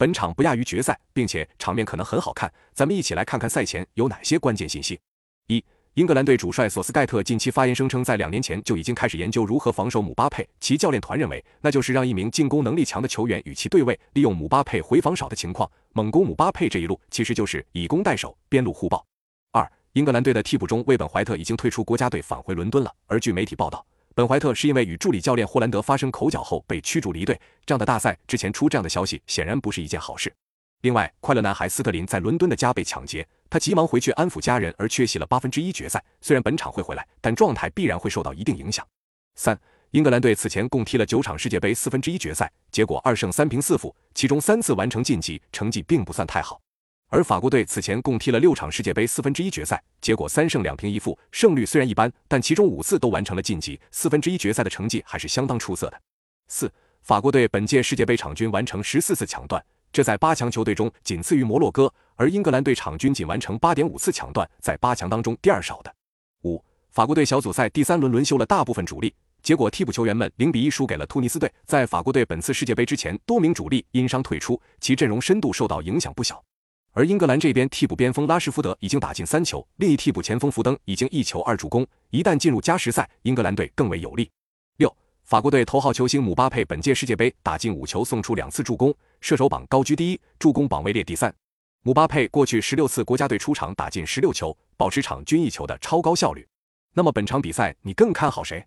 本场不亚于决赛，并且场面可能很好看。咱们一起来看看赛前有哪些关键信息。一、英格兰队主帅索斯盖特近期发言声称，在两年前就已经开始研究如何防守姆巴佩。其教练团认为，那就是让一名进攻能力强的球员与其对位，利用姆巴佩回防少的情况猛攻姆巴佩。这一路其实就是以攻代守，边路互爆。二、英格兰队的替补中，魏本怀特已经退出国家队，返回伦敦了。而据媒体报道。本怀特是因为与助理教练霍兰德发生口角后被驱逐离队，这样的大赛之前出这样的消息，显然不是一件好事。另外，快乐男孩斯特林在伦敦的家被抢劫，他急忙回去安抚家人，而缺席了八分之一决赛。虽然本场会回来，但状态必然会受到一定影响。三，英格兰队此前共踢了九场世界杯四分之一决赛，结果二胜三平四负，其中三次完成晋级，成绩并不算太好。而法国队此前共踢了六场世界杯四分之一决赛，结果三胜两平一负，胜率虽然一般，但其中五次都完成了晋级四分之一决赛的成绩还是相当出色的。四，法国队本届世界杯场均完成十四次抢断，这在八强球队中仅次于摩洛哥，而英格兰队场均仅完成八点五次抢断，在八强当中第二少的。五，法国队小组赛第三轮轮休了大部分主力，结果替补球员们零比一输给了突尼斯队。在法国队本次世界杯之前，多名主力因伤退出，其阵容深度受到影响不小。而英格兰这边替补边锋拉什福德已经打进三球，另一替补前锋福登已经一球二助攻。一旦进入加时赛，英格兰队更为有利。六，法国队头号球星姆巴佩本届世界杯打进五球，送出两次助攻，射手榜高居第一，助攻榜位列第三。姆巴佩过去十六次国家队出场打进十六球，保持场均一球的超高效率。那么本场比赛你更看好谁？